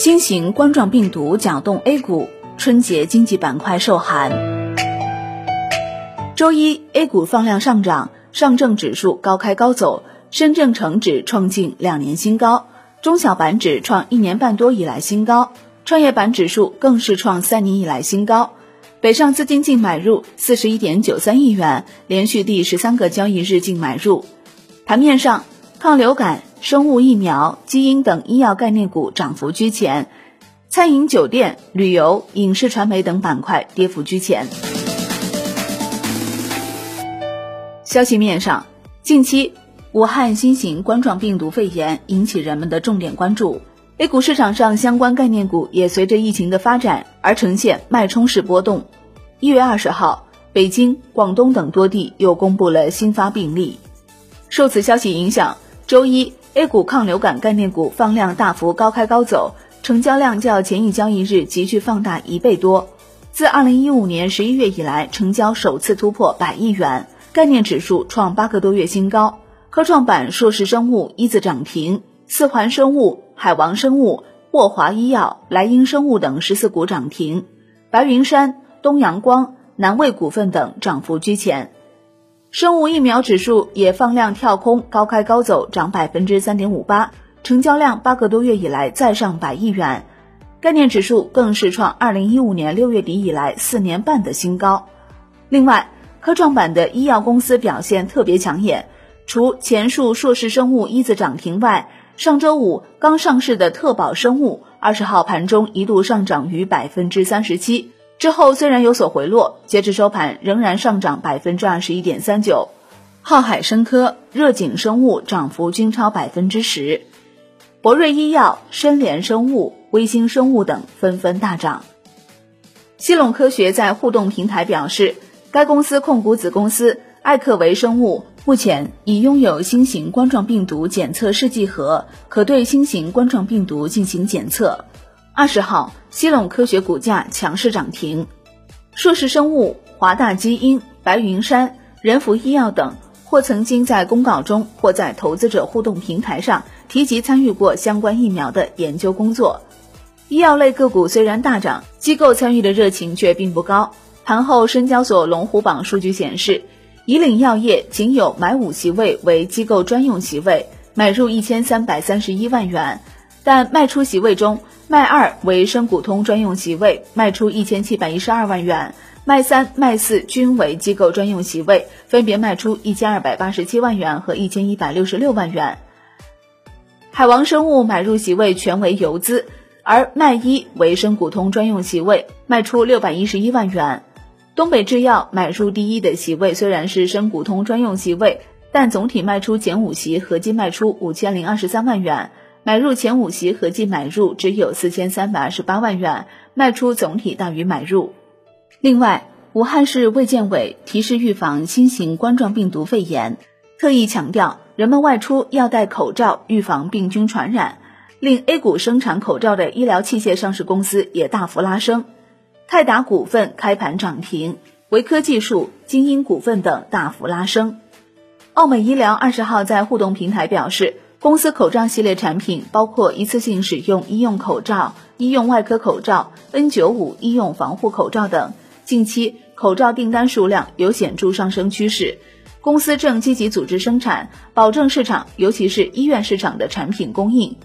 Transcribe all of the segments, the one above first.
新型冠状病毒搅动 A 股，春节经济板块受寒。周一，A 股放量上涨，上证指数高开高走，深证成指创近两年新高，中小板指创一年半多以来新高，创业板指数更是创三年以来新高。北上资金净买入四十一点九三亿元，连续第十三个交易日净买入。盘面上，抗流感、生物疫苗、基因等医药概念股涨幅居前，餐饮、酒店、旅游、影视传媒等板块跌幅居前。消息面上，近期武汉新型冠状病毒肺炎引起人们的重点关注。A 股市场上相关概念股也随着疫情的发展而呈现脉冲式波动。一月二十号，北京、广东等多地又公布了新发病例。受此消息影响，周一 A 股抗流感概念股放量大幅高开高走，成交量较前一交易日急剧放大一倍多。自二零一五年十一月以来，成交首次突破百亿元，概念指数创八个多月新高。科创板硕士生物一字涨停，四环生物。海王生物、沃华医药、莱茵生物等十四股涨停，白云山、东阳光、南卫股份等涨幅居前。生物疫苗指数也放量跳空，高开高走，涨百分之三点五八，成交量八个多月以来再上百亿元。概念指数更是创二零一五年六月底以来四年半的新高。另外，科创板的医药公司表现特别抢眼，除前述硕士生物一字涨停外，上周五刚上市的特宝生物，二十号盘中一度上涨逾百分之三十七，之后虽然有所回落，截至收盘仍然上涨百分之二十一点三九。浩海生科、热景生物涨幅均超百分之十，博瑞医药、深联生物、微星生物等纷纷大涨。西陇科学在互动平台表示，该公司控股子公司艾克维生物。目前已拥有新型冠状病毒检测试剂盒，可对新型冠状病毒进行检测。二十号，西陇科学股价强势涨停。硕士生物、华大基因、白云山、仁孚医药等，或曾经在公告中，或在投资者互动平台上提及参与过相关疫苗的研究工作。医药类个股虽然大涨，机构参与的热情却并不高。盘后，深交所龙虎榜数据显示。以岭药业仅有买五席位为机构专用席位，买入一千三百三十一万元，但卖出席位中，卖二为深股通专用席位，卖出一千七百一十二万元，卖三、卖四均为机构专用席位，分别卖出一千二百八十七万元和一千一百六十六万元。海王生物买入席位全为游资，而卖一为深股通专用席位，卖出六百一十一万元。东北制药买入第一的席位虽然是深股通专用席位，但总体卖出前五席合计卖出五千零二十三万元，买入前五席合计买入只有四千三百二十八万元，卖出总体大于买入。另外，武汉市卫健委提示预防新型冠状病毒肺炎，特意强调人们外出要戴口罩，预防病菌传染，令 A 股生产口罩的医疗器械上市公司也大幅拉升。泰达股份开盘涨停，维科技术、精英股份等大幅拉升。奥美医疗二十号在互动平台表示，公司口罩系列产品包括一次性使用医用口罩、医用外科口罩、N95 医用防护口罩等。近期口罩订单数量有显著上升趋势，公司正积极组织生产，保证市场，尤其是医院市场的产品供应。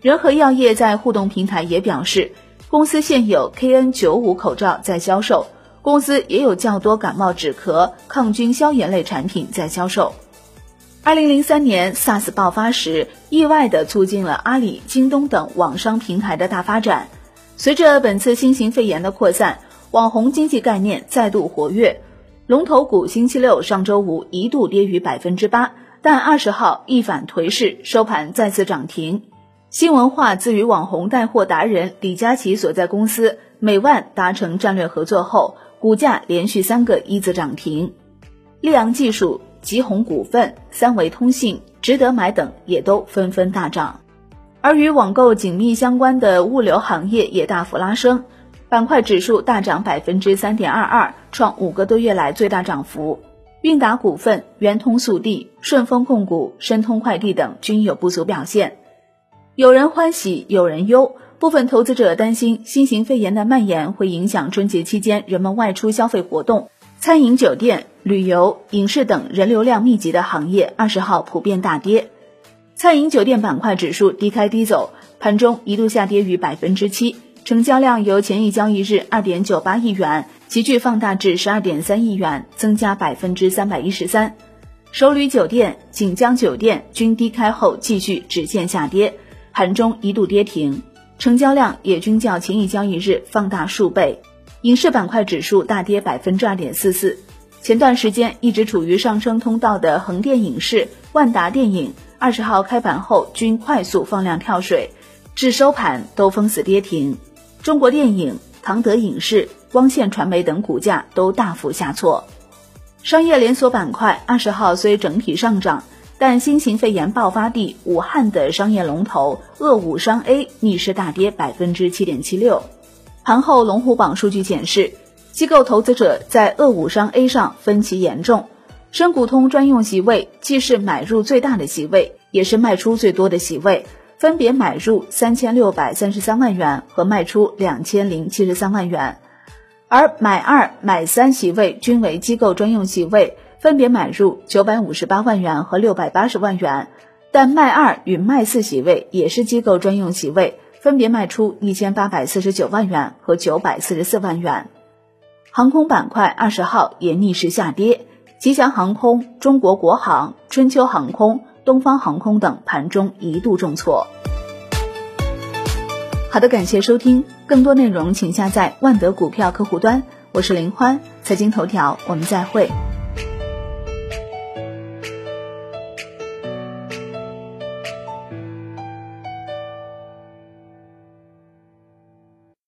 仁和药业在互动平台也表示。公司现有 KN95 口罩在销售，公司也有较多感冒止咳、抗菌消炎类产品在销售。二零零三年 SARS 爆发时，意外的促进了阿里、京东等网商平台的大发展。随着本次新型肺炎的扩散，网红经济概念再度活跃。龙头股星期六上周五一度跌逾百分之八，但二十号一反颓势，收盘再次涨停。新文化自与网红带货达人李佳琦所在公司美万达成战略合作后，股价连续三个一字涨停。溧阳技术、吉鸿股份、三维通信、值得买等也都纷纷大涨。而与网购紧密相关的物流行业也大幅拉升，板块指数大涨百分之三点二二，创五个多月来最大涨幅。韵达股份、圆通速递、顺丰控股、申通快递等均有不俗表现。有人欢喜有人忧，部分投资者担心新型肺炎的蔓延会影响春节期间人们外出消费活动，餐饮、酒店、旅游、影视等人流量密集的行业二十号普遍大跌。餐饮酒店板块指数低开低走，盘中一度下跌逾百分之七，成交量由前一交易日二点九八亿元急剧放大至十二点三亿元，增加百分之三百一十三。首旅酒店、锦江酒店均低开后继续直线下跌，盘中一度跌停。成交量也均较前一交易日放大数倍，影视板块指数大跌百分之二点四四。前段时间一直处于上升通道的横店影视、万达电影，二十号开盘后均快速放量跳水，至收盘都封死跌停。中国电影、唐德影视、光线传媒等股价都大幅下挫。商业连锁板块二十号虽整体上涨。但新型肺炎爆发地武汉的商业龙头鄂武商 A 逆势大跌百分之七点七六。盘后龙虎榜数据显示，机构投资者在鄂武商 A 上分歧严重。深股通专用席位既是买入最大的席位，也是卖出最多的席位，分别买入三千六百三十三万元和卖出两千零七十三万元，而买二、买三席位均为机构专用席位。分别买入九百五十八万元和六百八十万元，但卖二与卖四席位也是机构专用席位，分别卖出一千八百四十九万元和九百四十四万元。航空板块二十号也逆势下跌，吉祥航空、中国国航、春秋航空、东方航空等盘中一度重挫。好的，感谢收听，更多内容请下载万德股票客户端。我是林欢，财经头条，我们再会。